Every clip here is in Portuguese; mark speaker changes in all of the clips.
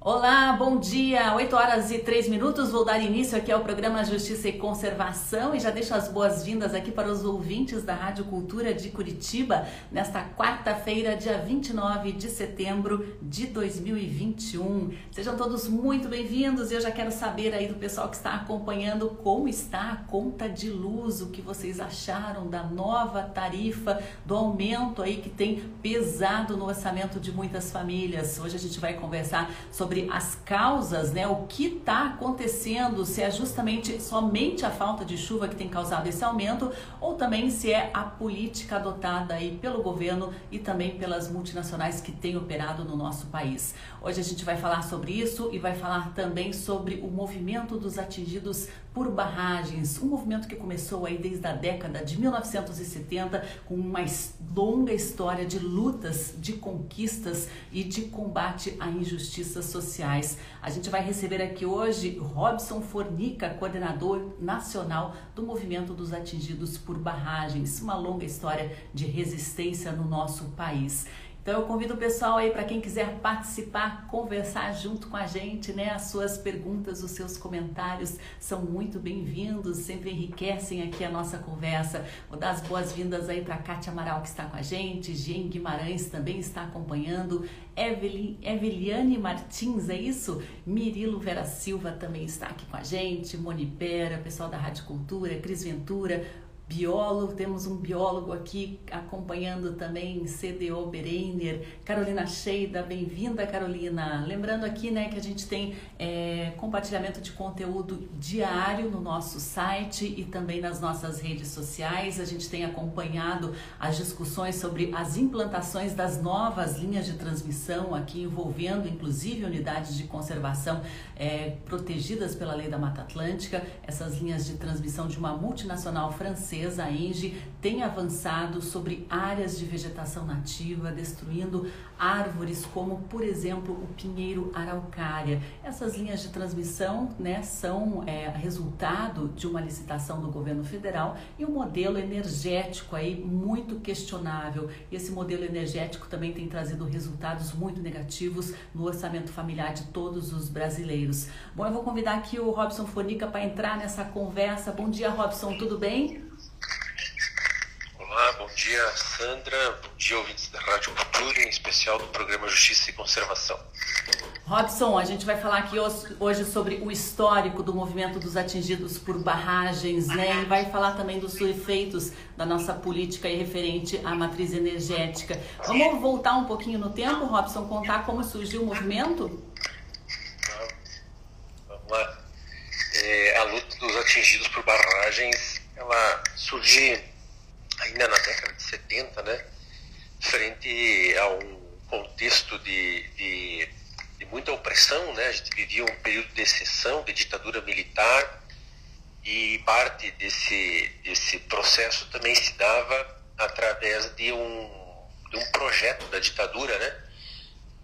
Speaker 1: Olá, bom dia! 8 horas e 3 minutos. Vou dar início aqui ao programa Justiça e Conservação e já deixo as boas-vindas aqui para os ouvintes da Rádio Cultura de Curitiba nesta quarta-feira, dia 29 de setembro de 2021. Sejam todos muito bem-vindos e eu já quero saber aí do pessoal que está acompanhando como está a conta de luz, o que vocês acharam da nova tarifa, do aumento aí que tem pesado no orçamento de muitas famílias. Hoje a gente vai conversar sobre sobre as causas, né? O que está acontecendo, se é justamente somente a falta de chuva que tem causado esse aumento, ou também se é a política adotada aí pelo governo e também pelas multinacionais que têm operado no nosso país. Hoje a gente vai falar sobre isso e vai falar também sobre o movimento dos atingidos por barragens, um movimento que começou aí desde a década de 1970 com uma longa história de lutas, de conquistas e de combate a injustiças sociais. A gente vai receber aqui hoje Robson Fornica, coordenador nacional do movimento dos atingidos por barragens, uma longa história de resistência no nosso país. Então eu convido o pessoal aí para quem quiser participar, conversar junto com a gente, né? As suas perguntas, os seus comentários são muito bem-vindos, sempre enriquecem aqui a nossa conversa. Vou dar as boas-vindas aí para Kátia Amaral que está com a gente, Jean Guimarães também está acompanhando, Evelyn, Eveliane Martins, é isso? Mirilo Vera Silva também está aqui com a gente, Moni Pera, pessoal da Rádio Cultura, Cris Ventura, biólogo, temos um biólogo aqui acompanhando também, CDO Bereiner, Carolina Sheida, bem-vinda Carolina. Lembrando aqui né, que a gente tem é, compartilhamento de conteúdo diário no nosso site e também nas nossas redes sociais. A gente tem acompanhado as discussões sobre as implantações das novas linhas de transmissão aqui envolvendo inclusive unidades de conservação é, protegidas pela lei da Mata Atlântica, essas linhas de transmissão de uma multinacional francesa a ENGIE, tem avançado sobre áreas de vegetação nativa, destruindo árvores como, por exemplo, o pinheiro araucária. Essas linhas de transmissão né, são é, resultado de uma licitação do governo federal e um modelo energético aí muito questionável. Esse modelo energético também tem trazido resultados muito negativos no orçamento familiar de todos os brasileiros. Bom, eu vou convidar aqui o Robson Fonica para entrar nessa conversa. Bom dia, Robson, tudo bem?
Speaker 2: Olá, bom dia Sandra, bom dia ouvintes da Rádio Cultura, em especial do programa Justiça e Conservação.
Speaker 1: Robson, a gente vai falar aqui hoje sobre o histórico do movimento dos atingidos por barragens, né? E vai falar também dos efeitos da nossa política referente à matriz energética. Vamos voltar um pouquinho no tempo, Robson, contar como surgiu o movimento?
Speaker 2: Vamos lá. É, a luta dos atingidos por barragens, ela surge ainda na década de 70, né, frente a um contexto de, de, de, muita opressão, né, a gente vivia um período de exceção, de ditadura militar, e parte desse, desse processo também se dava através de um, de um projeto da ditadura, né,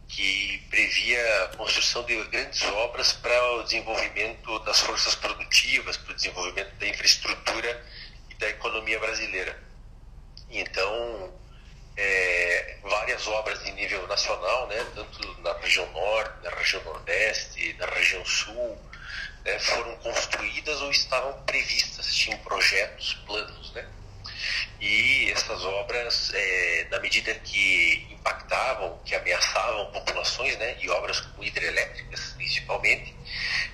Speaker 2: que previa a construção de grandes obras para o desenvolvimento das forças produtivas, para o desenvolvimento da infraestrutura e da economia brasileira. Então, é, várias obras em nível nacional, né, tanto na região norte, na região nordeste, na região sul, né, foram construídas ou estavam previstas, tinham projetos, planos. Né? E essas obras, é, na medida que impactavam, que ameaçavam populações, né, e obras como hidrelétricas principalmente,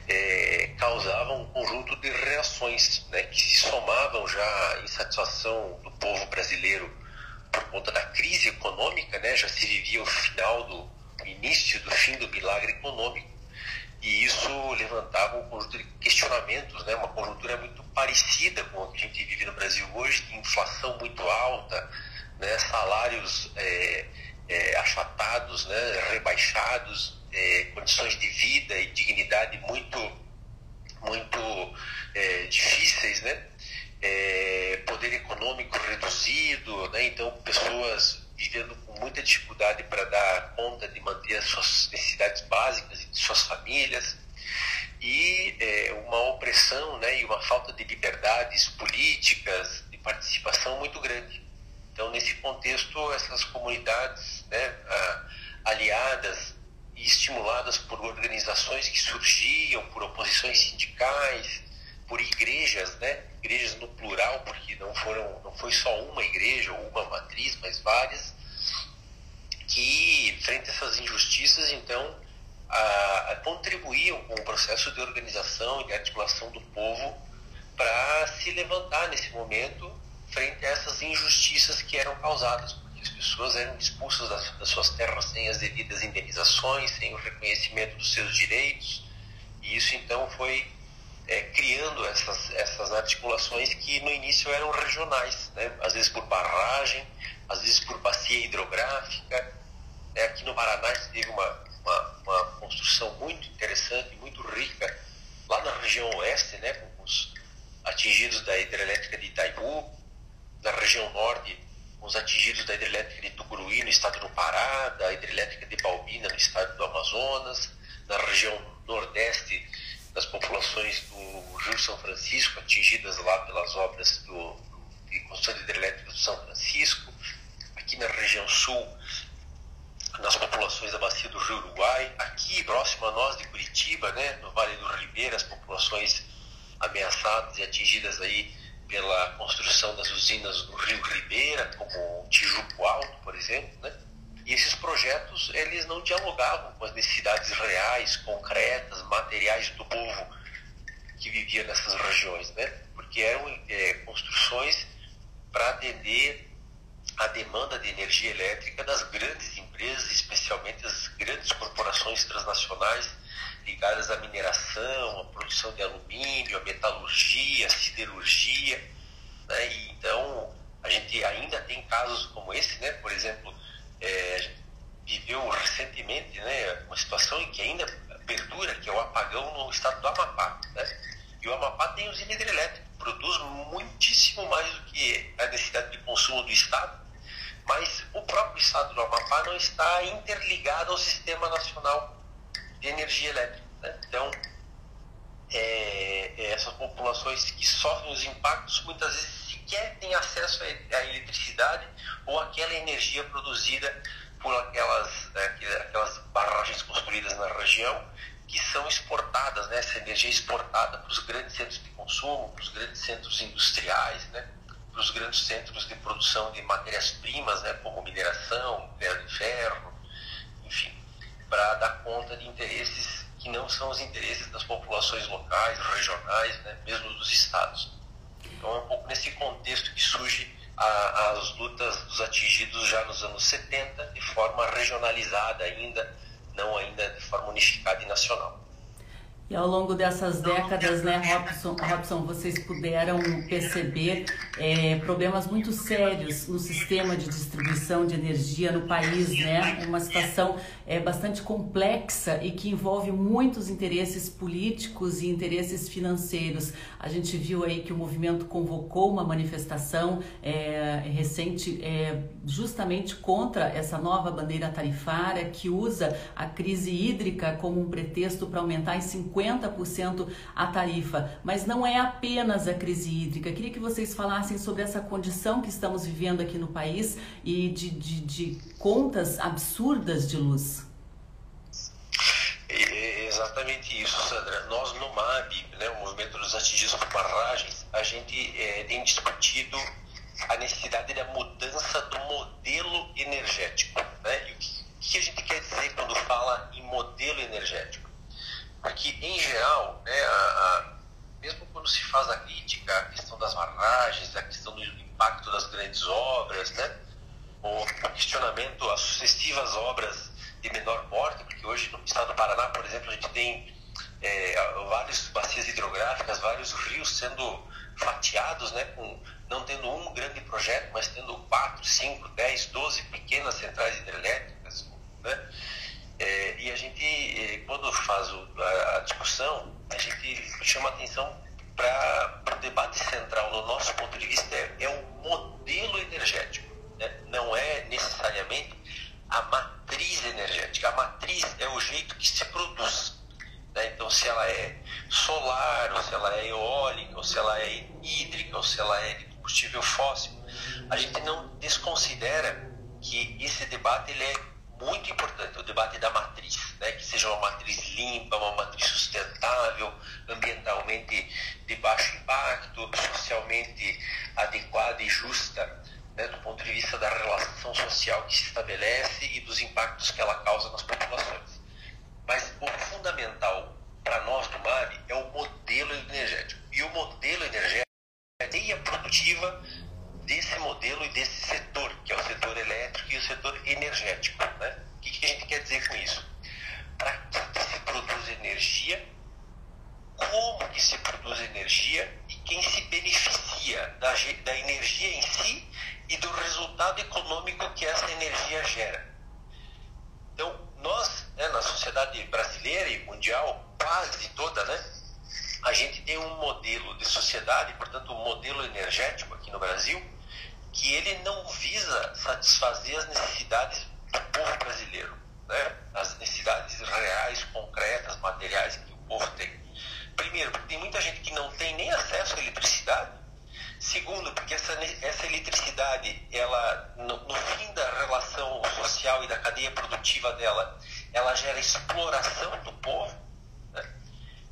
Speaker 2: é, causavam um conjunto de reações né, que se somavam já à insatisfação do povo brasileiro por conta da crise econômica, né, já se vivia o final do o início do fim do milagre econômico e isso levantava um conjunto de questionamentos, né, uma conjuntura muito parecida com a que a gente vive no Brasil hoje, de inflação muito alta, né, salários é, é, achatados, né, rebaixados, é, condições de vida e dignidade muito, muito é, difíceis, né? É, poder econômico reduzido, né? então pessoas vivendo com muita dificuldade para dar conta de manter as suas necessidades básicas e de suas famílias e é, uma opressão né, e uma falta de liberdades políticas, de participação muito grande. Então, nesse contexto, essas comunidades né, aliadas e estimuladas por organizações que surgiam, por oposições sindicais, por igrejas, né? Igrejas no plural, porque não foram, não foi só uma igreja ou uma matriz, mas várias, que frente a essas injustiças, então, a, a contribuíam com o processo de organização e de articulação do povo para se levantar nesse momento frente a essas injustiças que eram causadas, porque as pessoas eram expulsas das, das suas terras sem as devidas indenizações, sem o reconhecimento dos seus direitos, e isso então foi é, criando essas, essas articulações que no início eram regionais, né? às vezes por barragem, às vezes por bacia hidrográfica. É, aqui no Paraná teve uma, uma, uma, construção muito interessante, muito rica, lá na região oeste, né? com os atingidos da hidrelétrica de Itaipu, na região norte, com os atingidos da hidrelétrica de Tucuruí, no estado do Pará, da hidrelétrica de Balbina, no estado do Amazonas, na região nordeste, das populações do Rio São Francisco, atingidas lá pelas obras do, de construção hidrelétrica do São Francisco, aqui na região sul, nas populações da bacia do Rio Uruguai, aqui próximo a nós de Curitiba, né, no Vale do Ribeira, as populações ameaçadas e atingidas aí pela construção das usinas do Rio Ribeira, como Tijuco Alto, por exemplo, né? E esses projetos, eles não dialogavam com as necessidades reais, concretas, materiais do povo que vivia nessas regiões, né? Porque eram é, construções para atender a demanda de energia elétrica das grandes empresas, especialmente as grandes corporações transnacionais ligadas à mineração, à produção de alumínio, à metalurgia, à siderurgia. Né? E, então, a gente ainda tem casos como esse, né? por exemplo, é, viveu recentemente né, uma situação em que ainda perdura, que é o apagão no estado do Amapá. Né? E o Amapá tem usina hidrelétrica, produz muitíssimo mais do que a necessidade de consumo do estado, mas o próprio estado do Amapá não está interligado ao sistema nacional de energia elétrica. Né? Então, é, é, essas populações que sofrem os impactos muitas vezes sequer têm acesso à eletricidade ou àquela energia produzida por aquelas, né, aquelas barragens construídas na região que são exportadas, né, essa energia é exportada para os grandes centros de consumo, para os grandes centros industriais, né, para os grandes centros de produção de matérias-primas, né, como mineração, minério de ferro, enfim, para dar conta de interesses que não são os interesses das populações locais, regionais, né, mesmo dos estados. Então é um pouco nesse contexto que surge a, as lutas dos atingidos já nos anos 70 de forma regionalizada ainda, não ainda de forma unificada e nacional.
Speaker 1: E ao longo dessas décadas, né, Robson, Robson vocês puderam perceber é, problemas muito sérios no sistema de distribuição de energia no país, né? Uma situação é, bastante complexa e que envolve muitos interesses políticos e interesses financeiros. A gente viu aí que o movimento convocou uma manifestação é, recente é, justamente contra essa nova bandeira tarifária que usa a crise hídrica como um pretexto para aumentar em 50 50% a tarifa, mas não é apenas a crise hídrica. Queria que vocês falassem sobre essa condição que estamos vivendo aqui no país e de, de, de contas absurdas de luz.
Speaker 2: É exatamente isso, Sandra. Nós no MAB, né, o Movimento dos Atingidos por Barragens, a gente é, tem discutido a necessidade da mudança do modelo energético. Né? E o que, a gente quer dizer quando fala em modelo energético? Porque, em geral, né, a, a, mesmo quando se faz a crítica à questão das barragens, a questão do impacto das grandes obras, né, o questionamento às sucessivas obras de menor porte, porque hoje no estado do Paraná, por exemplo, a gente tem é, várias bacias hidrográficas, vários rios sendo fatiados, né, com, não tendo um grande projeto, mas tendo quatro, cinco, dez, doze pequenas centrais hidrelétricas, né, é, e a gente, é, quando faz o, a, a, discussão, a gente chama atenção para o debate central, no nosso ponto de vista, é, é o modelo energético. Né? Não é necessariamente a matriz energética. A matriz é o jeito que se produz. Né? Então, se ela é solar, ou se ela é eólica, ou se ela é hídrica, ou se ela é de combustível fóssil, a gente não desconsidera que esse debate ele é muito importante, o debate da matriz. né, que seja uma matriz limpa, uma matriz sustentável, ambientalmente de baixo impacto, socialmente adequada e justa, né, do ponto de vista da relação social que se estabelece e dos impactos que ela causa nas populações. Mas o fundamental para nós do MAB é o modelo energético. E o modelo energético é a produtiva desse modelo e desse setor, que é o setor elétrico e o setor energético. Né? O que, que a gente quer dizer com isso? Para que se produz energia, como que se produz energia e quem se beneficia da, da energia em si e do resultado econômico que essa energia gera. Então, nós, né, na sociedade brasileira e mundial, quase toda, né, a gente tem um modelo de sociedade, portanto, um modelo energético aqui no Brasil, que ele não visa satisfazer as necessidades do povo brasileiro, né? as necessidades reais, concretas, materiais que o povo tem. Primeiro, porque tem muita gente que não tem nem acesso à eletricidade. Segundo, porque essa, essa eletricidade, ela, no, no fim da relação social e da cadeia produtiva dela, ela gera exploração do povo.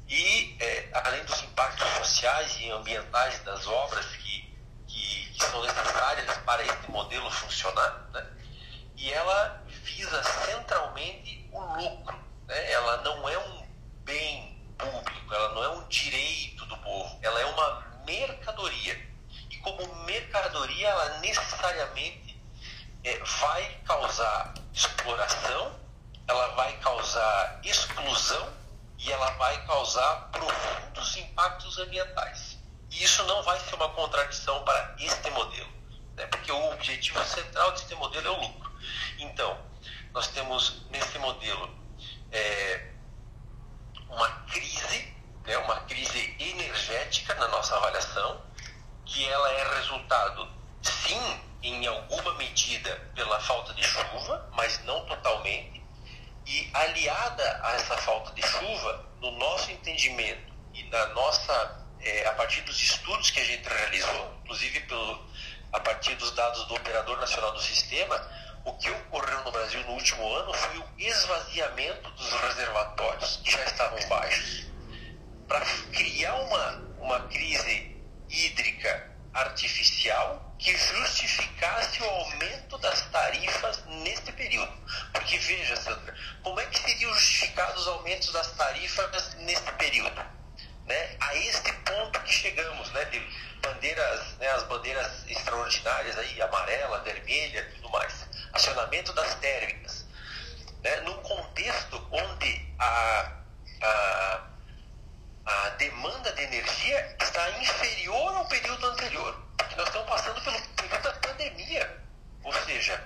Speaker 2: E, é, além dos impactos sociais e ambientais das obras que que são necessárias para este modelo funcionar, né? e ela visa centralmente o lucro. Né? Ela não é um bem público, ela não é um direito do povo, ela é uma mercadoria. E como mercadoria, ela necessariamente é, vai causar exploração, ela vai causar exclusão e ela vai causar profundos impactos ambientais. E isso não vai ser uma contradição para este modelo, né? porque o objetivo central deste modelo é o lucro. Então, nós temos nesse modelo é, uma crise, né? uma crise energética na nossa avaliação, que ela é resultado, sim, em alguma medida pela falta de chuva, mas não totalmente, e aliada a essa falta de chuva, no nosso entendimento e na nossa é, a partir dos estudos que a gente realizou, inclusive pelo, a partir dos dados do Operador Nacional do Sistema, o que ocorreu no Brasil no último ano foi o esvaziamento dos reservatórios que já estavam baixos. Para criar uma, uma crise hídrica artificial que justificasse o aumento das tarifas neste período. Porque veja, Sandra, como é que seriam justificados os aumentos das tarifas neste período? né, a este ponto que chegamos, né, de bandeiras, né, as bandeiras extraordinárias aí, amarela, vermelha, tudo mais, acionamento das térmicas, né, num contexto onde a, a, a demanda de energia está inferior ao período anterior, nós estamos passando pelo período da pandemia, ou seja,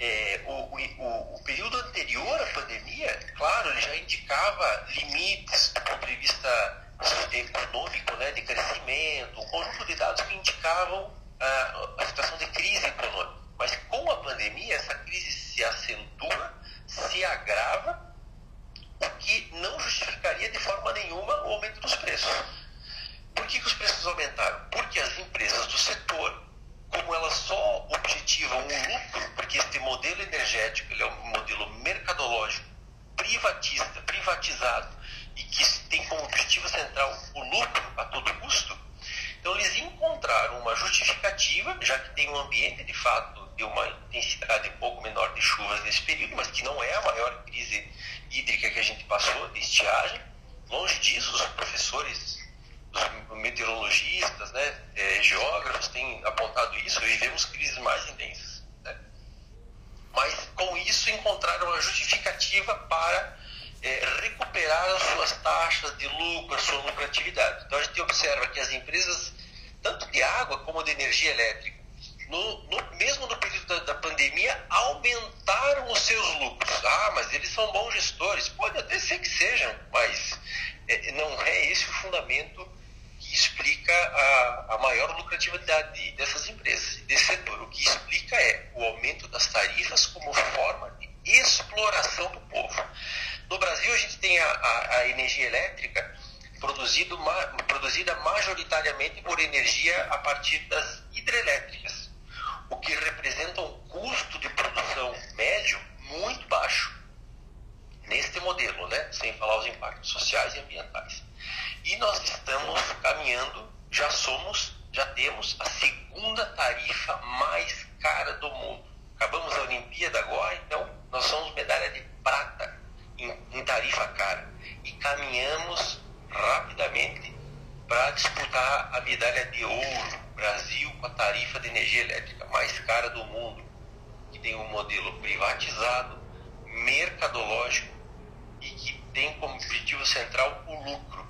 Speaker 2: é, o, o, o, período anterior à pandemia, claro, ele já indicava limites do ponto de vista econômico, né, de crescimento, um conjunto de dados que indicavam a, a situação de crise econômica. Mas com a pandemia, essa crise se acentua, se agrava, que não justificaria de forma nenhuma o aumento dos preços. Por que, que os preços aumentaram? Porque as empresas do setor, como elas só objetivam um lucro, porque este modelo energético é um modelo mercadológico, privatista, privatizado, e que tem como objetivo central o lucro a todo custo, então eles encontraram uma justificativa, já que tem um ambiente de fato de uma intensidade um pouco menor de chuvas nesse período, mas que não é a maior crise hídrica que a gente passou de estiagem. Longe disso, os professores, os meteorologistas, né, é, geógrafos têm apontado isso, vivemos crises mais intensas. Né? Mas com isso encontraram a justificativa para é, recuperar as suas taxas de lucro, a sua lucratividade. Então a gente observa que as empresas, tanto de água como de energia elétrica, no, no, mesmo no período da, da, pandemia, aumentaram os seus lucros. Ah, mas eles são bons gestores. Pode até ser que sejam, mas é, não é esse o fundamento que explica a, a maior lucratividade dessas empresas, desse setor. O que explica é o aumento das tarifas como forma de exploração do povo. No Brasil, a gente tem a, a, a energia elétrica produzido, ma, produzida majoritariamente por energia a partir das hidrelétricas, o que representa um custo de produção médio muito baixo. Neste modelo falar os impactos sociais e ambientais. E nós estamos caminhando, já somos, já temos a segunda tarifa mais cara do mundo. Acabamos a Olimpíada agora, então nós somos medalha de prata em, em tarifa cara. E caminhamos rapidamente para disputar a medalha de ouro. Brasil com a tarifa de energia elétrica mais cara do mundo, que tem um modelo privatizado, mercadológico tem como objetivo central o lucro.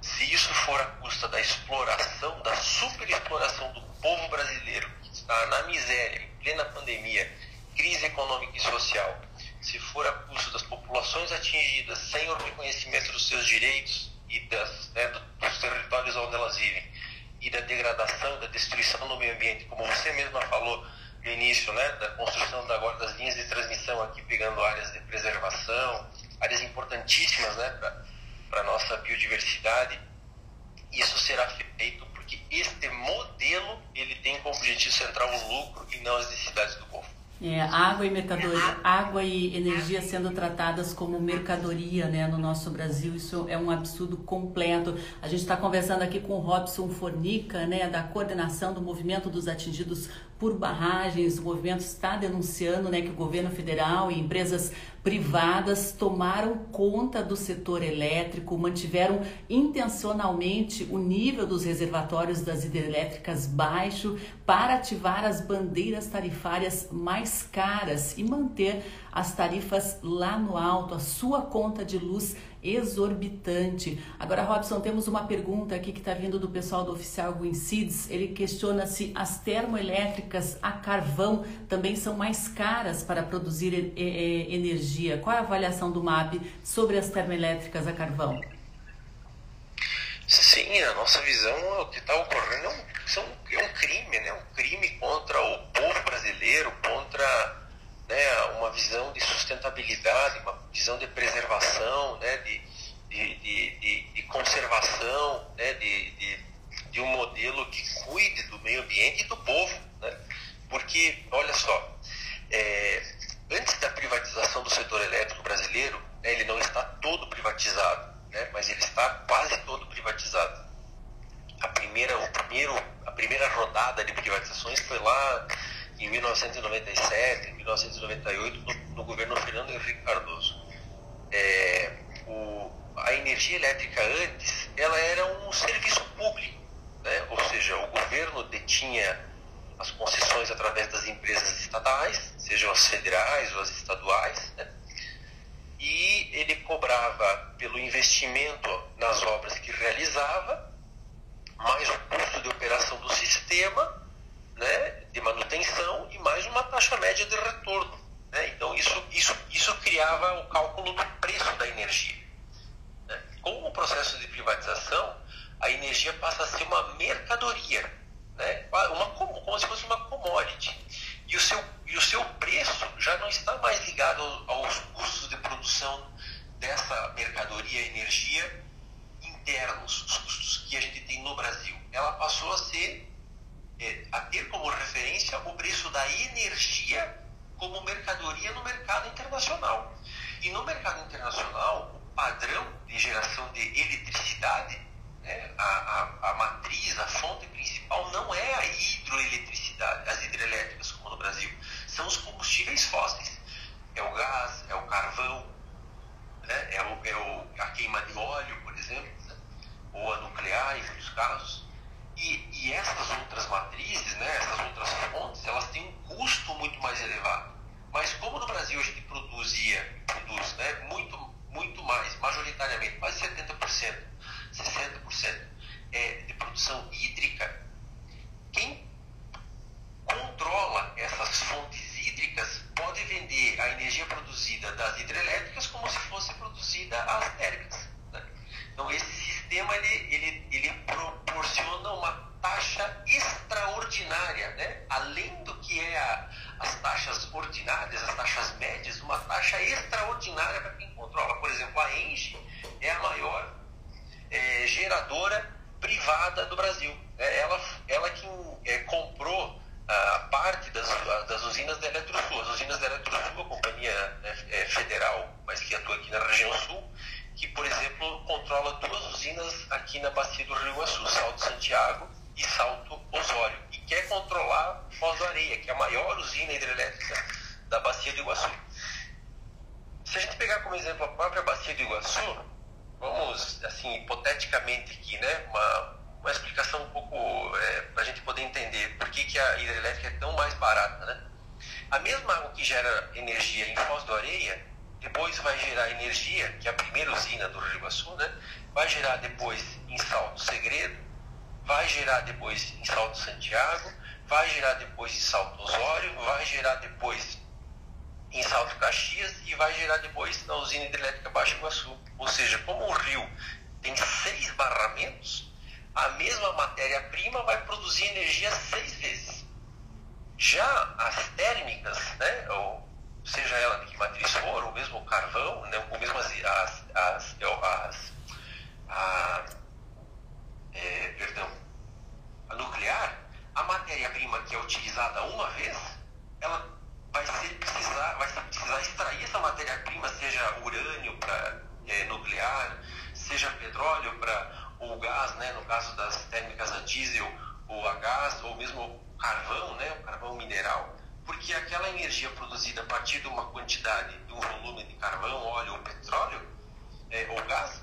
Speaker 2: Se isso for à custa da exploração, da superexploração do povo brasileiro, que está na miséria, em plena pandemia, crise econômica e social, se for a custo das populações atingidas sem o reconhecimento dos seus direitos e das, né, dos territórios onde elas vivem, e da degradação, da destruição do meio ambiente, como você mesma falou no início, né, da construção agora das linhas de transmissão aqui, pegando áreas de preservação, áreas importantíssimas né, para a nossa biodiversidade, isso será feito porque este modelo ele tem como objetivo central o lucro e não as necessidades do povo.
Speaker 1: É, água e mercadoria, água e energia sendo tratadas como mercadoria, né, no nosso Brasil, isso é um absurdo completo. A gente está conversando aqui com o Robson Fornica, né, da coordenação do movimento dos atingidos por barragens. O movimento está denunciando, né, que o governo federal e empresas privadas tomaram conta do setor elétrico, mantiveram intencionalmente o nível dos reservatórios das hidrelétricas baixo para ativar as bandeiras tarifárias mais caras e manter as tarifas lá no alto, a sua conta de luz exorbitante. Agora, Robson, temos uma pergunta aqui que está vindo do pessoal do Oficial Seeds. Ele questiona se as termoelétricas a carvão também são mais caras para produzir energia. Qual é a avaliação do MAP sobre as termoelétricas a carvão?
Speaker 2: Sim, a nossa visão, o que está ocorrendo é um, é um crime, né? um crime contra o povo brasileiro, contra né, uma visão de sustentabilidade, uma visão de preservação, né, de, de, de, de conservação, né, de, de, de, um modelo que cuide do meio ambiente e do povo. Né? Porque, olha só, é, antes da privatização do setor elétrico brasileiro, né, ele não está todo privatizado, né, mas ele está quase todo privatizado. A primeira, o primeiro, a primeira rodada de privatizações foi lá em 1997, em 1998, no, no governo Fernando Henrique Cardoso. É, o, a energia elétrica antes, ela era um serviço público, né? ou seja, o governo detinha as concessões através das empresas estatais, sejam as federais ou as estaduais, né? e ele cobrava pelo investimento nas obras que realizava, mais o custo de operação do sistema, de manutenção e mais uma taxa média de retorno. Né? Então, isso, isso, isso criava o cálculo do preço da energia. Né? Com o processo de privatização, a energia passa a ser uma mercadoria, né? uma, como se fosse uma commodity. E o, seu, e o seu preço já não está mais ligado aos custos de produção dessa mercadoria energia internos, os custos que a gente tem no Brasil. Ela passou a ser é, a ter como referência o preço da energia como mercadoria no mercado internacional. E no mercado internacional, o padrão de geração de eletricidade, né, a, a, a matriz, a fonte principal não é a hidroeletricidade, as hidrelétricas como no Brasil, são os combustíveis fósseis. É o gás, é o carvão, né, é, o, é o, a queima de óleo, por exemplo, né, ou a nuclear em muitos casos. E, e essas outras matrizes, né, essas outras fontes, elas têm um custo muito mais elevado. Mas como no Brasil a gente produzia, produz né, muito, muito mais, majoritariamente, quase 70%, 60% é, de produção hídrica, quem controla essas fontes hídricas pode vender a energia produzida das hidrelétricas como se fosse produzida as térmicas. Né? Então esse sistema ele, ele, ele proporciona uma taxa extraordinária, né? além do que é a, as taxas ordinárias, as taxas médias, uma taxa extraordinária para quem controla. Por exemplo, a Engie é a maior é, geradora privada do Brasil. É, ela, ela que é, comprou a parte das, das usinas da Eletrosul. As usinas da Eletrosul, a companhia né, é, federal, mas que atua aqui na região sul, aqui na bacia do Rio Iguaçu, Salto Santiago e Salto Osório, e quer controlar Foz do Areia, que é a maior usina hidrelétrica da bacia do Iguaçu. Se a gente pegar como exemplo a própria bacia do Iguaçu, vamos, assim, hipoteticamente aqui, né, uma, uma explicação um pouco é, para a gente poder entender por que, que a hidrelétrica é tão mais barata, né? A mesma água que gera energia em Foz do Areia, depois vai gerar energia, que é a primeira usina do Rio Iguaçu, né? Vai gerar depois em Salto Segredo, vai gerar depois em Salto Santiago, vai gerar depois em Salto Osório, vai gerar depois em Salto Caxias e vai gerar depois na usina hidrelétrica Baixo Iguaçu. Ou seja, como o rio tem seis barramentos, a mesma matéria-prima vai produzir energia seis vezes. Já as térmicas, né, ou seja ela de que matriz for, ou mesmo o carvão, né, ou mesmo as, as, as, as a, é, perdão, a nuclear, a matéria-prima que é utilizada uma vez, ela vai ser precisar, vai ser precisar extrair essa matéria-prima, seja urânio para é, nuclear, seja petróleo para o gás, né, no caso das térmicas a diesel ou a gás, ou mesmo carvão, né, o carvão mineral, porque aquela energia produzida a partir de uma quantidade, de um volume de carvão, óleo ou petróleo, é, ou gás,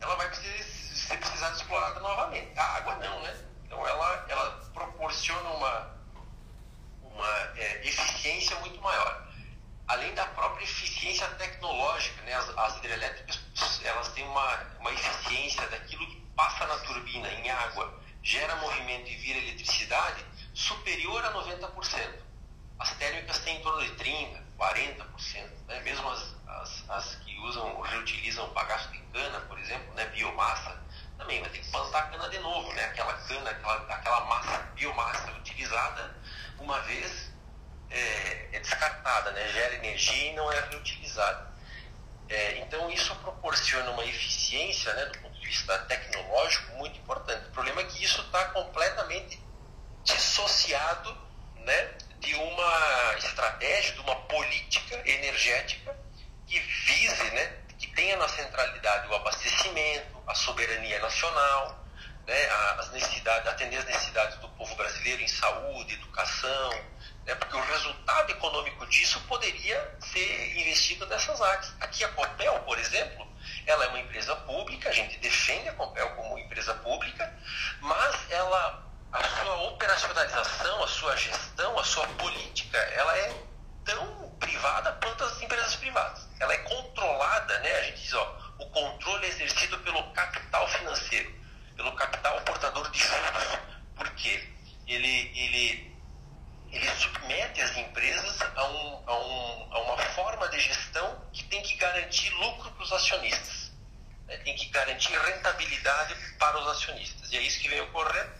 Speaker 2: ela vai precisar, ser precisada explorada novamente. A água não, né? Então ela, ela proporciona uma, uma é, eficiência muito maior. Além da própria eficiência tecnológica, né? as, as hidrelétricas elas têm uma, uma eficiência daquilo que passa na turbina em água, gera movimento e vira eletricidade superior a 90%. As térmicas têm em torno de 30%, 40%. Né? Mesmo as, as, as que usam, reutilizam bagaço de cana, por exemplo, né? biomassa, também vai ter que plantar a cana de novo. Né? Aquela cana, aquela, aquela massa, biomassa utilizada uma vez é, é descartada, né? gera energia e não é reutilizada. É, então isso proporciona uma eficiência né, do ponto de vista tecnológico muito importante. O problema é que isso está completamente dissociado né, de uma estratégia, de uma política energética que vise, né, que tenha na centralidade o abastecimento, a soberania nacional, né, as necessidades, atender as necessidades do povo brasileiro em saúde, educação, né, porque o resultado econômico disso poderia ser investido nessas áreas. Aqui a Copel, por exemplo, ela é uma empresa pública, a gente defende a Copel como empresa pública, mas ela, a sua operacionalização, a sua gestão, a sua política, ela é tão privada quanto as empresas privadas. Ela é controlada, né? A gente diz, ó, o controle é exercido pelo capital financeiro, pelo capital portador de juros. Por quê? Ele, ele, ele submete as empresas a, um, a, um, a uma forma de gestão que tem que garantir lucro para os acionistas. Né? Tem que garantir rentabilidade para os acionistas. E é isso que vem ocorrendo,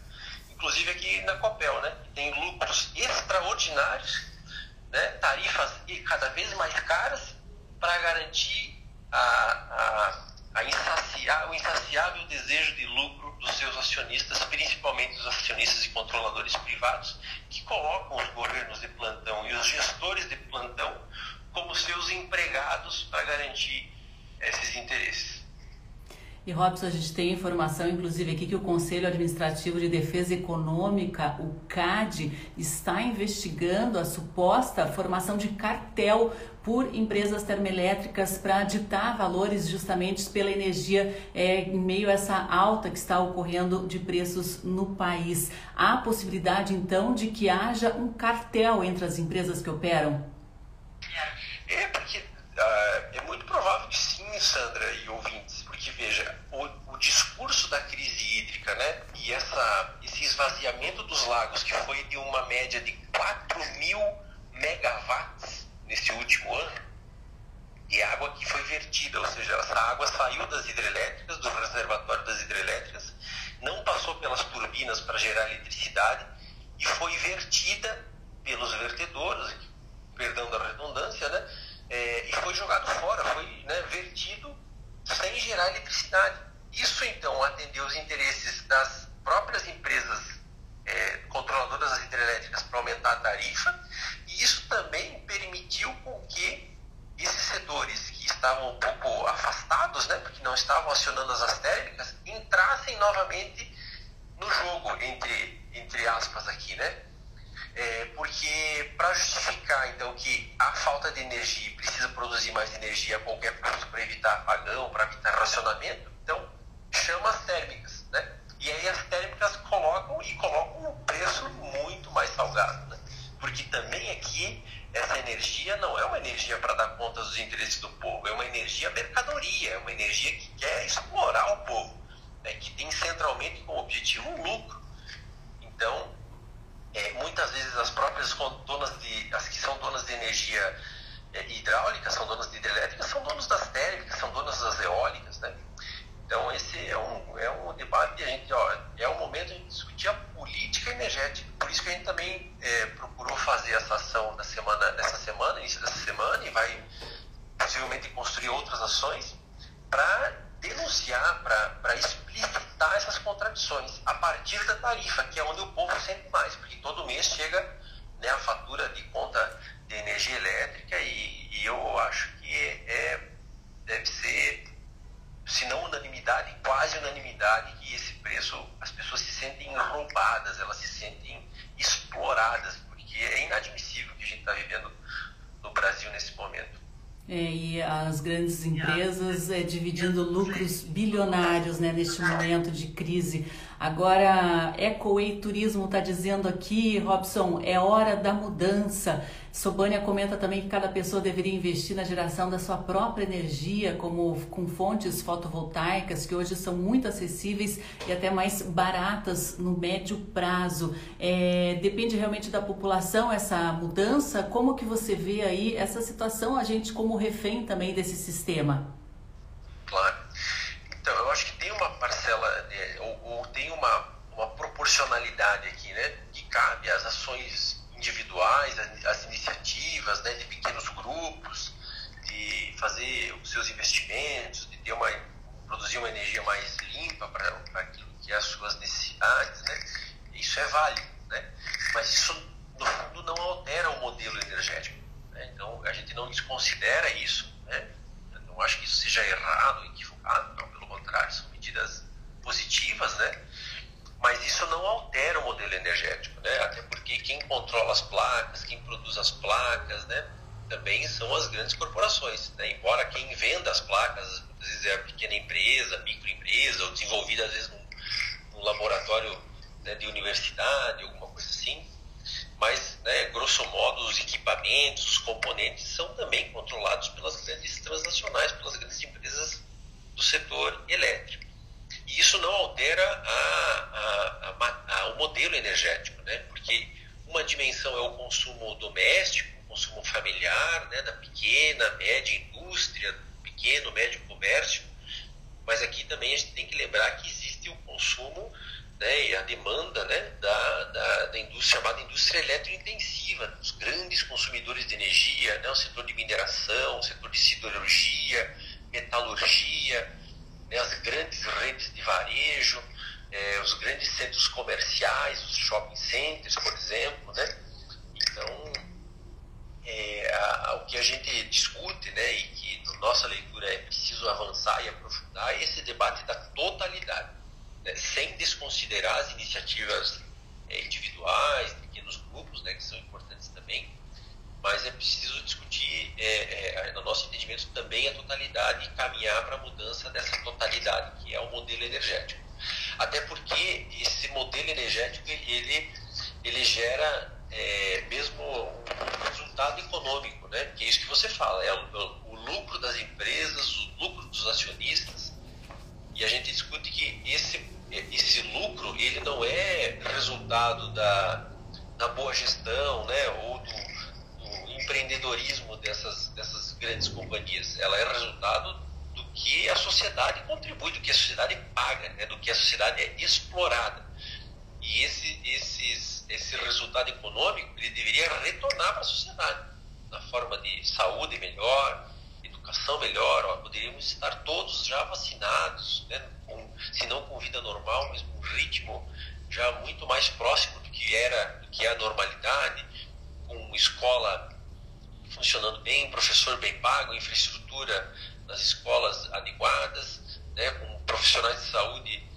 Speaker 2: inclusive aqui na Copel, né? Tem lucros extraordinários né, tarifas cada vez mais caras para garantir a, a, a insaciar, o insaciável desejo de lucro dos seus acionistas, principalmente os acionistas e controladores privados, que colocam os governos de plantão e os gestores de plantão como seus empregados para garantir esses interesses.
Speaker 1: E Robson, a gente tem informação, inclusive, aqui que o Conselho Administrativo de Defesa Econômica, o CAD, está investigando a suposta formação de cartel por empresas termoelétricas para ditar valores justamente pela energia é, em meio a essa alta que está ocorrendo de preços no país. Há possibilidade, então, de que haja um cartel entre as empresas que operam?
Speaker 2: É, porque uh, é muito provável que sim, Sandra e ouvintes porque, veja, o, o, discurso da crise hídrica, né, e essa, esse esvaziamento dos lagos, que foi de uma média de 4 mil megawatts nesse último ano, de água que foi vertida, ou seja, essa água saiu das hidrelétricas, do reservatório das hidrelétricas, não passou pelas turbinas para gerar eletricidade e foi vertida pelos vertedouros, perdão da redundância, né? É, e foi jogado fora, foi né, vertido sem gerar eletricidade. Isso então atendeu os interesses das próprias empresas é, controladoras das hidrelétricas para aumentar a tarifa, e isso também permitiu com que esses setores que estavam um pouco afastados, né, porque não estavam acionando as térmicas, entrassem novamente no jogo, entre, entre aspas aqui, né? É, porque para justificar então que a falta de energia precisa produzir mais energia a qualquer custo para evitar apagão, para evitar racionamento, então chama as térmicas, né? E aí as térmicas colocam e colocam um preço muito mais salgado, né? Porque também aqui essa energia não é uma energia para dar conta dos interesses do povo, é uma energia mercadoria, é uma energia que quer explorar o povo, né? que tem centralmente como objetivo o lucro. Então, é, muitas vezes as próprias donas de, as que são donas de energia é, hidráulica, são donas de hidrelétrica, são donos das térmicas, são donas das eólicas, né? Então esse é um, é um debate, a gente, ó, é o momento de discutir a política energética. Por isso que a gente também é, procurou fazer essa ação na semana, nessa semana, início dessa semana, e vai possivelmente construir outras ações para denunciar, para explicitar essas contradições a partir da tarifa, que é onde o povo sente mais, porque todo mês chega né, a fatura de conta de energia elétrica e, e eu acho que é, deve ser se não unanimidade, quase unanimidade, que esse preço, as pessoas se sentem roubadas, elas se sentem exploradas, porque é inadmissível o que a gente está vivendo no Brasil nesse momento.
Speaker 1: É, e as grandes empresas é, dividindo lucros bilionários né, neste momento de crise. Agora, Ecoway Turismo está dizendo aqui, Robson, é hora da mudança. Sobânia comenta também que cada pessoa deveria investir na geração da sua própria energia, como com fontes fotovoltaicas, que hoje são muito acessíveis e até mais baratas no médio prazo. É, depende realmente da população essa mudança. Como que você vê aí essa situação, a gente como refém também desse sistema?
Speaker 2: Claro. Então, eu acho que tem uma parcela, né, ou, ou, tem uma, uma proporcionalidade aqui, né? Que cabe às ações individuais, às iniciativas, né? De pequenos grupos, de fazer os seus investimentos, de ter uma, produzir uma energia mais limpa para aquilo que é as suas necessidades, né? Isso é válido, né? Mas isso, no fundo, não altera o modelo energético. Né? Então, a gente não desconsidera isso, né? Eu não acho que isso seja errado, equivocado, não contrário, são medidas positivas, né? Mas isso não altera o modelo energético, né? Até porque quem controla as placas, quem produz as placas, né? Também são as grandes corporações, né? Embora quem venda as placas, às vezes é a pequena empresa, microempresa, ou desenvolvida às vezes num, num laboratório né, de universidade, alguma coisa assim. Mas, né, grosso modo, os equipamentos, os componentes são também controlados pelas grandes transnacionais, pelas grandes empresas do setor elétrico. E isso não altera a, a, a, o modelo energético, né? porque uma dimensão é o consumo doméstico, o consumo familiar, né? da pequena, média indústria, pequeno, médio comércio, mas aqui também a gente tem que lembrar que existe o consumo né, e a demanda né, da, da, da, indústria chamada indústria eletrointensiva, os grandes consumidores de energia, né, o setor de mineração, o setor de siderurgia, metalurgia, né, as grandes redes de varejo, é, os grandes centros comerciais, os shopping centers, por exemplo, né? Então, é, a, a, o que a gente discute, né, e que na nossa leitura é preciso avançar e aprofundar, é esse debate da totalidade, né, sem desconsiderar as iniciativas é, individuais, pequenos grupos, né, que são importantes também, mas é preciso discutir, é, é, no nosso entendimento, também a totalidade e caminhar para a mudança dessa totalidade, que é o modelo energético. Até porque esse modelo energético ele, ele gera é, mesmo um resultado econômico, né? que é isso que você fala, é o, o lucro das empresas, o lucro dos acionistas, e a gente discute que esse, esse lucro ele não é resultado da, da boa gestão né? ou do empreendedorismo dessas, dessas grandes companhias. Ela é resultado do que a sociedade contribui, do que a sociedade paga, né? do que a sociedade é explorada. E esse, esses, esse resultado econômico ele deveria retornar para a sociedade, na forma de saúde melhor, educação melhor. Ó, poderíamos estar todos já vacinados, né? com, se não com vida normal, mas com um ritmo já muito mais próximo do que era, do que é a normalidade, com escola funcionando bem, professor bem pago, infraestrutura nas escolas adequadas, né, com profissionais de saúde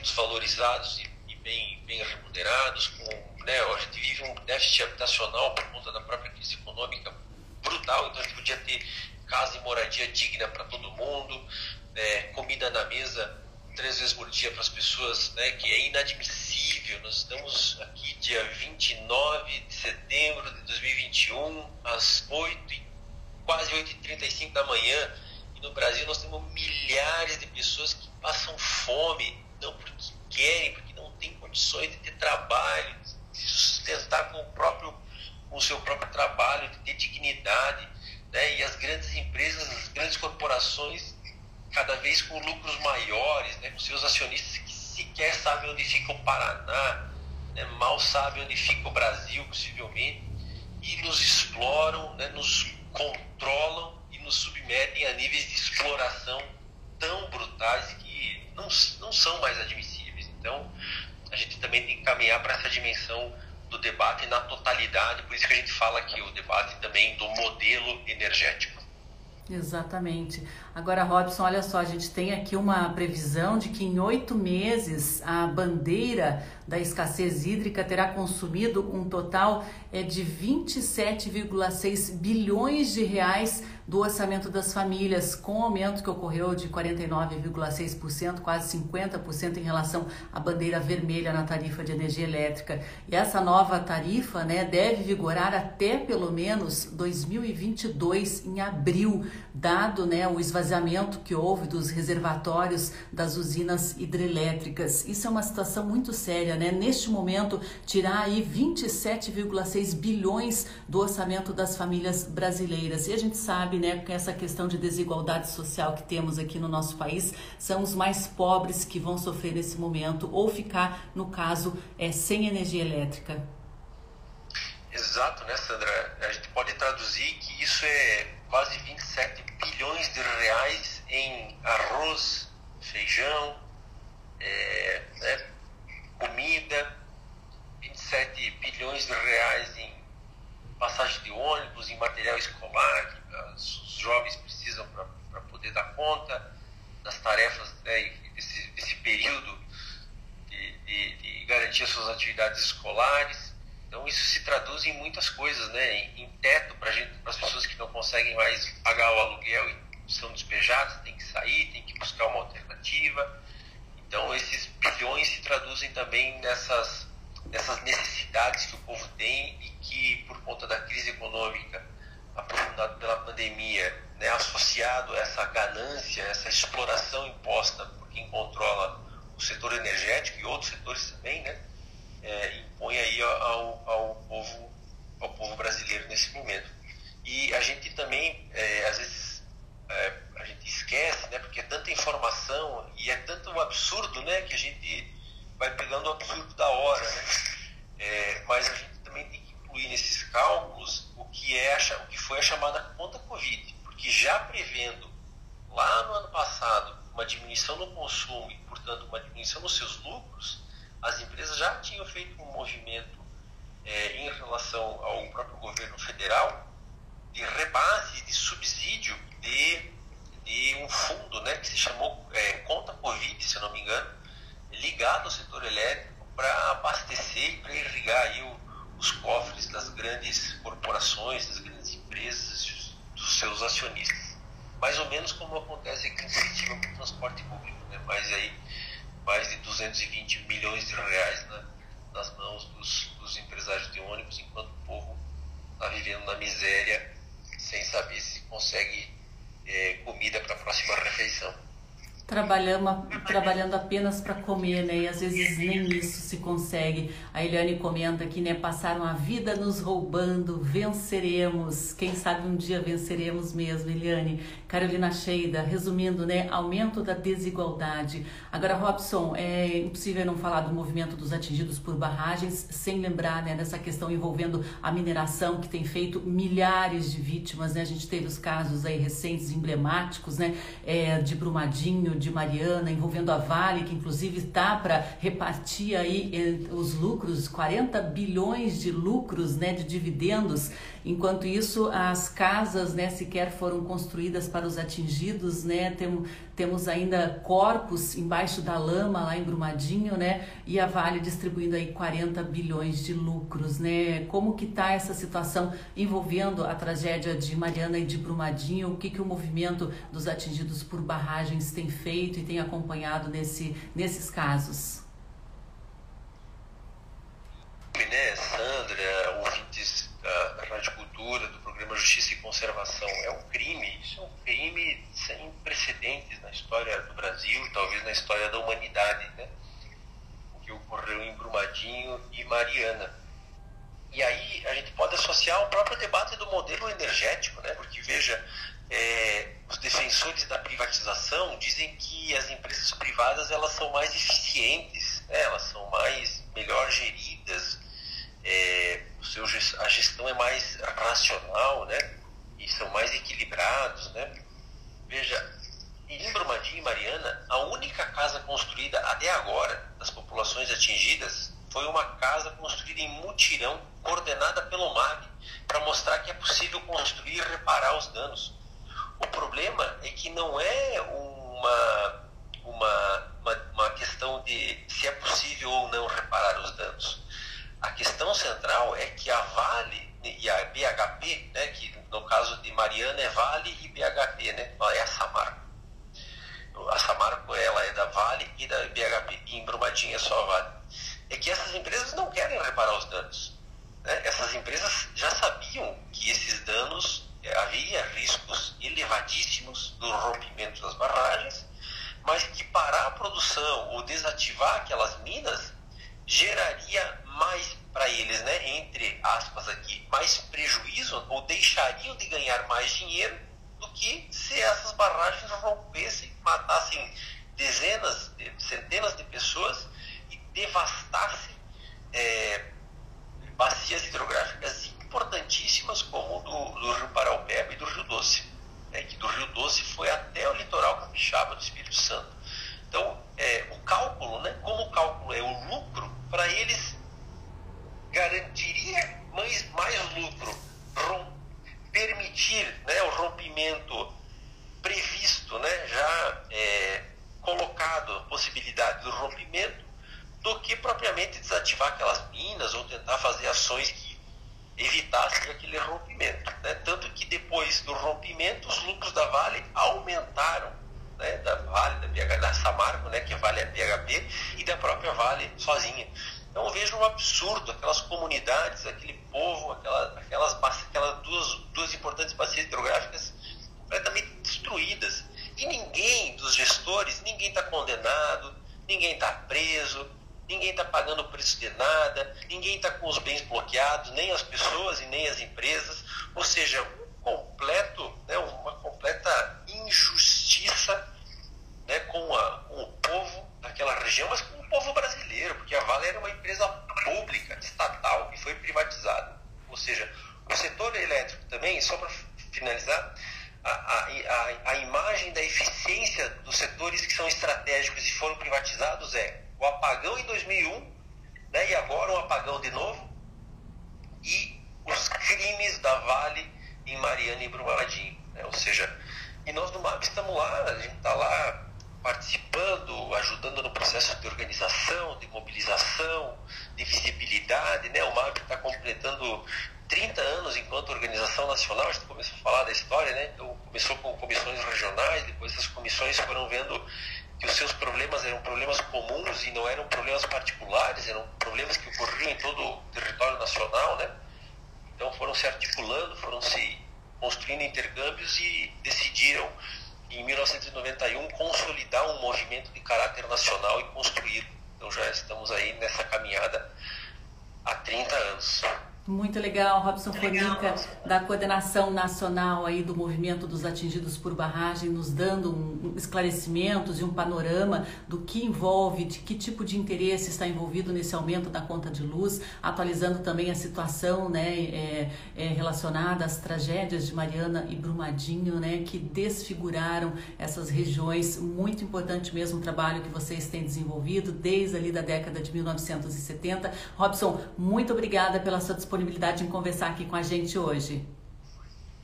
Speaker 2: desvalorizados e, e bem, bem remunerados, com, né, a gente vive um déficit habitacional por conta da própria crise econômica brutal, então a gente podia ter casa e moradia digna para todo mundo, né, comida na mesa três vezes por dia para as pessoas, né, que é inadmissível. Nós estamos aqui dia 29 de setembro de 2021, às 8 quase 8h35 da manhã, e no Brasil nós temos milhares de pessoas que passam fome, não porque querem, porque não têm condições de ter trabalho, de se sustentar com o próprio com o seu próprio trabalho, de ter dignidade, né? E as grandes empresas, as grandes corporações, cada vez com lucros maiores, né? Com seus acionistas que sequer sabem onde fica o Paraná, né? mal sabem onde fica o Brasil, possivelmente, e nos exploram, né? nos controlam e nos submetem a níveis de exploração tão brutais que não, não são mais admissíveis. Então, a gente também tem que caminhar para essa dimensão do debate na totalidade, por isso que a gente fala aqui o debate também do modelo energético.
Speaker 1: Exatamente. Agora, Robson, olha só, a gente tem aqui uma previsão de que em oito meses a bandeira da escassez hídrica terá consumido um total é, de 27,6 bilhões de reais do orçamento das famílias, com o aumento que ocorreu de 49,6%, quase 50% em relação à bandeira vermelha na tarifa de energia elétrica. E essa nova tarifa né, deve vigorar até pelo menos 2022, em abril, dado né, o esvaziamento que houve dos reservatórios das usinas hidrelétricas. Isso é uma situação muito séria, né? Neste momento, tirar aí 27,6 bilhões do orçamento das famílias brasileiras. E a gente sabe né, com essa questão de desigualdade social que temos aqui no nosso país, são os mais pobres que vão sofrer nesse momento ou ficar, no caso, é, sem energia elétrica.
Speaker 2: Exato, né, Sandra? A gente pode traduzir que isso é quase 27 bilhões de reais em arroz, feijão, é, né, comida, 27 bilhões de reais em passagem de ônibus, em material escolar, os jovens precisam para poder dar conta das tarefas né, desse, desse período de, de, de, garantir as suas atividades escolares. Então isso se traduz em muitas coisas, né? em, em teto para as pessoas que não conseguem mais pagar o aluguel e são despejadas, tem que sair, tem que buscar uma alternativa. Então esses bilhões se traduzem também nessas, nessas necessidades que o povo tem e que por conta da crise econômica aprofundado pela pandemia, né, associado a essa ganância, essa exploração imposta por quem controla o setor energético e outros setores também, né, é, impõe aí ao, ao, povo, ao povo brasileiro nesse momento. E a gente também, é, às vezes, é, a gente esquece, né, porque é tanta informação e é tanto absurdo, né, que a gente vai pegando o absurdo da hora, né, é, mas a gente também tem que incluir nesses cálculos que, é a, o que foi a chamada conta Covid, porque já prevendo lá no ano passado uma diminuição no consumo e, portanto, uma diminuição nos seus lucros, as empresas já tinham feito um movimento é, em relação ao próprio governo federal de repasse, de subsídio de, de um fundo né, que se chamou é, Conta Covid, se não me engano, ligado ao setor elétrico para abastecer e para irrigar aí o, os cofres das grandes corporações, das grandes empresas, dos seus acionistas. Mais ou menos como acontece aqui em Curitiba com o transporte público, né? mais, aí, mais de 220 milhões de reais né? nas mãos dos, dos empresários de ônibus, enquanto o povo está vivendo na miséria sem saber se consegue é, comida para a próxima refeição
Speaker 1: trabalhando, trabalhando apenas para comer, né? E às vezes nem isso se consegue. A Eliane comenta aqui, né? Passaram a vida nos roubando, venceremos. Quem sabe um dia venceremos mesmo, Eliane. Carolina Sheida, resumindo, né? Aumento da desigualdade. Agora, Robson, é impossível não falar do movimento dos atingidos por barragens sem lembrar, né? Nessa questão envolvendo a mineração que tem feito milhares de vítimas, né? A gente teve os casos aí recentes, emblemáticos, né? É, de Brumadinho, de Mariana, envolvendo a Vale, que inclusive está para repartir aí eh, os lucros, 40 bilhões de lucros, né, de dividendos. Enquanto isso, as casas, né, sequer foram construídas para os atingidos, né? Tem, temos ainda corpos embaixo da lama lá em Brumadinho, né? E a Vale distribuindo aí 40 bilhões de lucros, né? Como que está essa situação envolvendo a tragédia de Mariana e de Brumadinho? O que que o movimento dos atingidos por barragens tem feito e tem acompanhado nesse, nesses casos?
Speaker 2: Né, Sandra, ouvintes da, da Rádio Cultura, do programa Justiça e Conservação, é um crime, isso é um crime sem precedentes na história do Brasil, talvez na história da humanidade, né? O que ocorreu em Brumadinho e Mariana. E aí a gente pode associar o próprio debate do modelo energético, né? Porque veja, é, os defensores da privatização dizem que as empresas privadas elas são mais eficientes, né? elas são mais melhor geridas, é, o seu, a gestão é mais racional, né? E são mais equilibrados, né? Veja, em Brumadinho e Mariana, a única casa construída até agora das populações atingidas foi uma casa construída em mutirão, coordenada pelo MAG, para mostrar que é possível construir e reparar os danos. O problema é que não é uma, uma, uma, uma questão de se é possível ou não reparar os danos. A questão central é que a Vale e a BHP, né, que no caso de Mariana é Vale e BHP, né, é a Samarco. A Samarco ela é da Vale e da BHP, e em Brumadinho é só a Vale. É que essas empresas não querem reparar os danos. Né? Essas empresas já sabiam que esses danos é, havia riscos elevadíssimos do rompimento das barragens, mas que parar a produção ou desativar aquelas minas geraria mais para eles, né, entre aspas aqui, mais prejuízo ou deixariam de ganhar mais dinheiro do que se essas barragens rompessem, matassem dezenas, centenas de pessoas e devastassem é, bacias hidrográficas importantíssimas como do, do Rio Paraupeba e do Rio Doce, né, que do Rio Doce foi até o litoral capixaba do Espírito Santo. Então, é, o cálculo, né, como o cálculo é o lucro, para eles garantiria mais, mais lucro, permitir né, o rompimento previsto, né, já é, colocado a possibilidade do rompimento, do que propriamente desativar aquelas minas ou tentar fazer ações que evitassem aquele rompimento. Né? Tanto que depois do rompimento, os lucros da Vale aumentaram, né? da Vale, da, BH, da Samarco, né? que Vale é BHP, e da própria Vale sozinha. Então eu vejo um absurdo, aquelas comunidades, aquele povo, aquela, aquelas, aquelas duas, duas importantes bacias hidrográficas completamente destruídas. E ninguém dos gestores, ninguém está condenado, ninguém está preso, ninguém está pagando o preço de nada, ninguém está com os bens bloqueados, nem as pessoas e nem as empresas. Ou seja, um completo, né, uma completa injustiça né, com, a, com o povo daquela região, mas com o povo brasileiro, porque a Vale era uma empresa pública, estatal, que foi privatizada. Ou seja, o setor elétrico também, só para finalizar, a, a, a, a imagem da eficiência dos setores que são estratégicos e foram privatizados é o apagão em 2001, né, e agora um apagão de novo, e os crimes da Vale em Mariana e Brumadinho. Né, ou seja, e nós do MAP estamos lá, a gente está lá participando, ajudando no processo de organização, de mobilização, de visibilidade. Né? O MAP está completando 30 anos enquanto organização nacional, a gente começou a falar da história, né? Então, começou com comissões regionais, depois essas comissões foram vendo que os seus problemas eram problemas comuns e não eram problemas particulares, eram problemas que ocorriam em todo o território nacional, né? Então foram se articulando, foram se construindo intercâmbios e decidiram em 1991 consolidar um movimento de caráter nacional e construir. Então já estamos aí nessa caminhada há 30 anos.
Speaker 1: Muito legal, Robson Fonica, da coordenação nacional aí do movimento dos atingidos por barragem, nos dando um, esclarecimentos e um panorama do que envolve, de que tipo de interesse está envolvido nesse aumento da conta de luz, atualizando também a situação né, é, é, relacionada às tragédias de Mariana e Brumadinho, né, que desfiguraram essas regiões. Muito importante mesmo o trabalho que vocês têm desenvolvido desde ali da década de 1970. Robson, muito obrigada pela sua disponibilidade em conversar aqui com a gente hoje.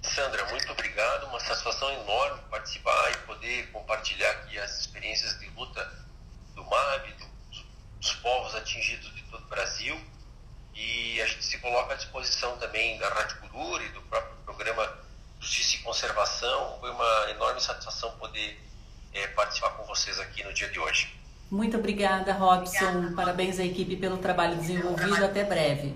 Speaker 2: Sandra, muito obrigado. Uma satisfação enorme participar e poder compartilhar aqui as experiências de luta do MAB, do, dos povos atingidos de todo o Brasil. E a gente se coloca à disposição também da Rádio Cultura e do próprio programa Justiça e Conservação. Foi uma enorme satisfação poder é, participar com vocês aqui no dia de hoje.
Speaker 1: Muito obrigada, Robson. Obrigada. Parabéns à equipe pelo trabalho desenvolvido. Até breve.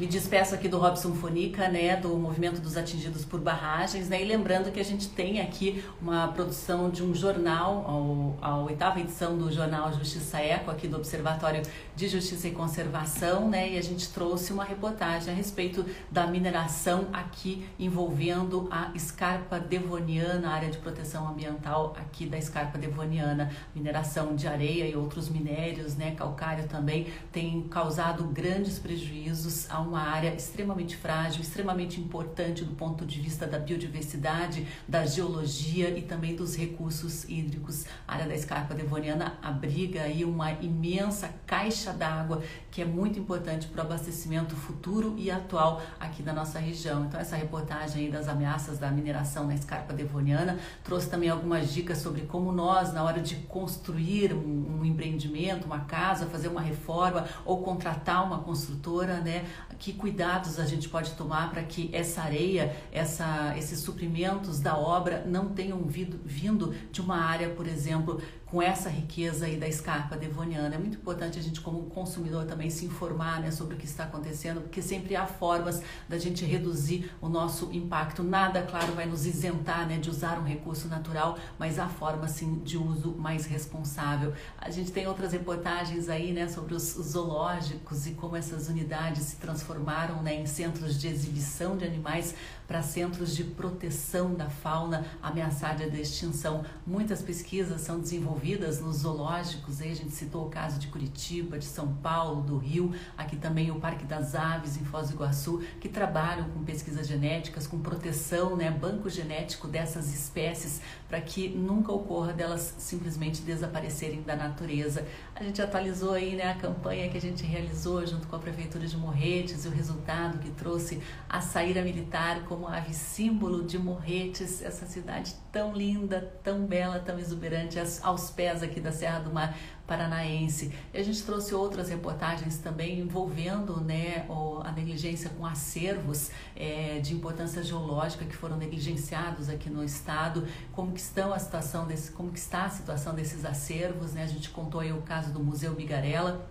Speaker 1: Me despeço aqui do Robson Fonica, né, do Movimento dos Atingidos por Barragens, né, e lembrando que a gente tem aqui uma produção de um jornal, a oitava edição do jornal Justiça Eco, aqui do Observatório de Justiça e Conservação, né, e a gente trouxe uma reportagem a respeito da mineração aqui envolvendo a escarpa devoniana, a área de proteção ambiental aqui da escarpa devoniana, mineração de areia e outros minérios, né, calcário também, tem causado grandes prejuízos a uma área extremamente frágil, extremamente importante do ponto de vista da biodiversidade, da geologia e também dos recursos hídricos. A área da escarpa devoniana abriga aí uma imensa caixa d'água que é muito importante para o abastecimento futuro e atual aqui da nossa região. Então essa reportagem aí das ameaças da mineração na escarpa devoniana trouxe também algumas dicas sobre como nós, na hora de construir um, um empreendimento, uma casa, fazer uma reforma ou contratar uma construtora, né, que cuidados a gente pode tomar para que essa areia, essa, esses suprimentos da obra não tenham vindo, vindo de uma área, por exemplo, com essa riqueza aí da escarpa devoniana. É muito importante a gente, como consumidor, também se informar né, sobre o que está acontecendo, porque sempre há formas da gente reduzir o nosso impacto. Nada, claro, vai nos isentar né, de usar um recurso natural, mas há forma, sim, de uso mais responsável. A gente tem outras reportagens aí né, sobre os zoológicos e como essas unidades se transformaram né, em centros de exibição de animais para centros de proteção da fauna ameaçada de extinção. Muitas pesquisas são desenvolvidas nos zoológicos, aí a gente citou o caso de Curitiba, de São Paulo, do Rio, aqui também o Parque das Aves em Foz do Iguaçu, que trabalham com pesquisas genéticas, com proteção, né, banco genético dessas espécies, para que nunca ocorra delas simplesmente desaparecerem da natureza. A gente atualizou aí né, a campanha que a gente realizou junto com a Prefeitura de Morretes e o resultado que trouxe a saída militar como ave símbolo de Morretes, essa cidade tão linda, tão bela, tão exuberante, aos pés aqui da Serra do Mar paranaense. E a gente trouxe outras reportagens também envolvendo né, a negligência com acervos é, de importância geológica que foram negligenciados aqui no estado, como que estão a situação desse, como que está a situação desses acervos, né? A gente contou aí o caso do Museu Bigarella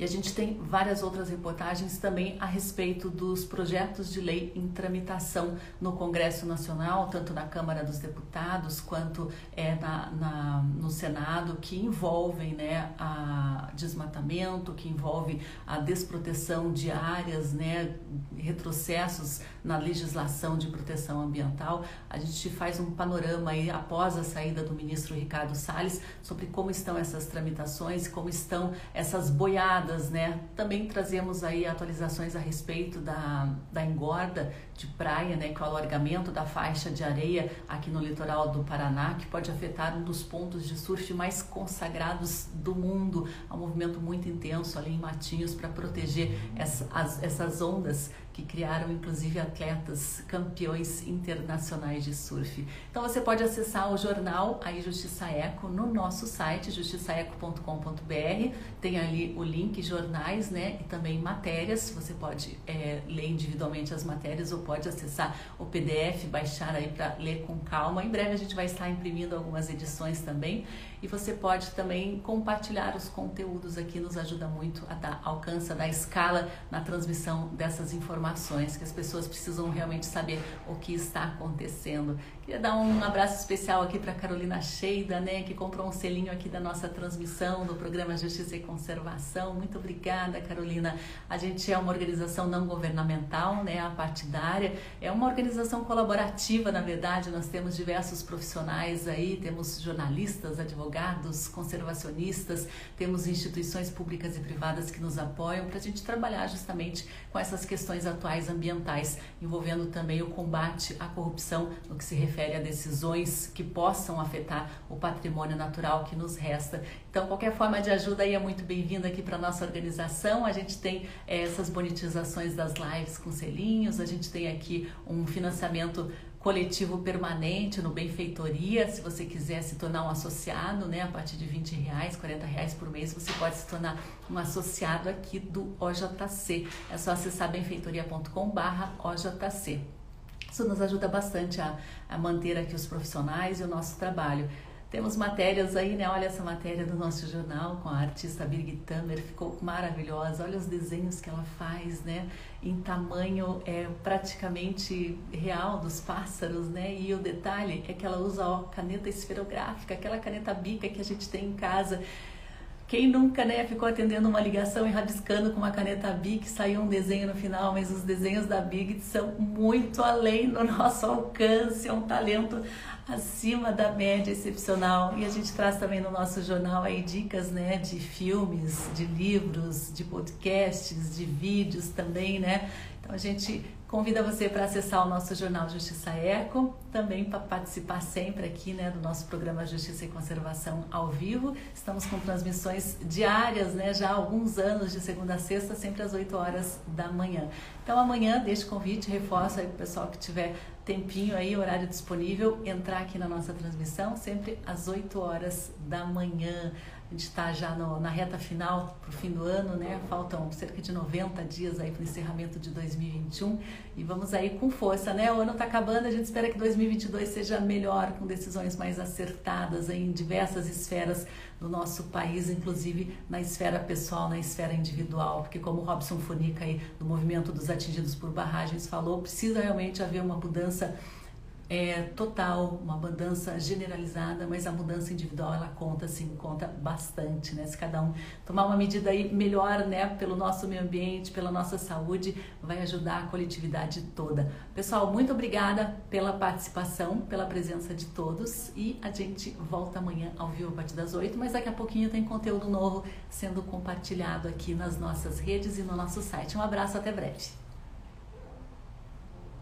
Speaker 1: e a gente tem várias outras reportagens também a respeito dos projetos de lei em tramitação no Congresso Nacional, tanto na Câmara dos Deputados quanto é, na, na no Senado, que envolvem né, a desmatamento, que envolve a desproteção de áreas, né, retrocessos na legislação de proteção ambiental. A gente faz um panorama aí após a saída do ministro Ricardo Salles sobre como estão essas tramitações, como estão essas boiadas né? Também trazemos aí atualizações a respeito da, da engorda de praia, né? Que é o alargamento da faixa de areia aqui no litoral do Paraná, que pode afetar um dos pontos de surf mais consagrados do mundo. Há um movimento muito intenso ali em Matinhos para proteger essa, as, essas ondas que criaram inclusive atletas campeões internacionais de surf. Então você pode acessar o jornal aí Justiça Eco no nosso site justiçaeco.com.br. Tem ali o link jornais, né, e também matérias. Você pode é, ler individualmente as matérias ou pode acessar o PDF, baixar aí para ler com calma. Em breve a gente vai estar imprimindo algumas edições também e você pode também compartilhar os conteúdos aqui, nos ajuda muito a dar alcance, a dar escala na transmissão dessas informações que as pessoas precisam realmente saber o que está acontecendo. Queria dar um abraço especial aqui para Carolina Cheida, né, que comprou um selinho aqui da nossa transmissão do programa Justiça e Conservação. Muito obrigada, Carolina. A gente é uma organização não governamental, né, a partidária. É uma organização colaborativa, na verdade. Nós temos diversos profissionais aí, temos jornalistas, advogados, conservacionistas, temos instituições públicas e privadas que nos apoiam para a gente trabalhar justamente com essas questões atuais ambientais, envolvendo também o combate à corrupção no que se refere a decisões que possam afetar o patrimônio natural que nos resta. Então, qualquer forma de ajuda aí é muito bem-vinda aqui para nossa organização. A gente tem é, essas bonitizações das lives com selinhos, a gente tem aqui um financiamento coletivo permanente no Benfeitoria. Se você quiser se tornar um associado, né, a partir de 20 reais, 40 reais por mês, você pode se tornar um associado aqui do OJC. É só acessar benfeitoria.com barra OJC. Isso nos ajuda bastante a, a manter aqui os profissionais e o nosso trabalho. Temos matérias aí, né? Olha essa matéria do nosso jornal com a artista Birgit Tamer, ficou maravilhosa. Olha os desenhos que ela faz, né? Em tamanho é praticamente real dos pássaros, né? E o detalhe é que ela usa ó, caneta esferográfica, aquela caneta bica que a gente tem em casa. Quem nunca né, ficou atendendo uma ligação e rabiscando com uma caneta Bic, saiu um desenho no final, mas os desenhos da Big são muito além do nosso alcance, é um talento acima da média excepcional. E a gente traz também no nosso jornal aí dicas né, de filmes, de livros, de podcasts, de vídeos também, né? Então a gente Convida você para acessar o nosso jornal Justiça Eco, também para participar sempre aqui né, do nosso programa Justiça e Conservação ao vivo. Estamos com transmissões diárias, né, já há alguns anos, de segunda a sexta, sempre às 8 horas da manhã. Então amanhã, deixe convite, reforço aí para o pessoal que tiver tempinho aí, horário disponível, entrar aqui na nossa transmissão, sempre às 8 horas da manhã. A gente está já no, na reta final para o fim do ano, né? Faltam cerca de 90 dias aí para o encerramento de 2021 e vamos aí com força, né? O ano está acabando, a gente espera que 2022 seja melhor, com decisões mais acertadas em diversas esferas do nosso país, inclusive na esfera pessoal, na esfera individual, porque como Robson Fonica aí do Movimento dos Atingidos por Barragens falou, precisa realmente haver uma mudança é total, uma mudança generalizada, mas a mudança individual ela conta sim, conta bastante, né? Se cada um tomar uma medida aí melhor, né, pelo nosso meio ambiente, pela nossa saúde, vai ajudar a coletividade toda. Pessoal, muito obrigada pela participação, pela presença de todos e a gente volta amanhã ao vivo a partir das 8, mas daqui a pouquinho tem conteúdo novo sendo compartilhado aqui nas nossas redes e no nosso site. Um abraço, até breve.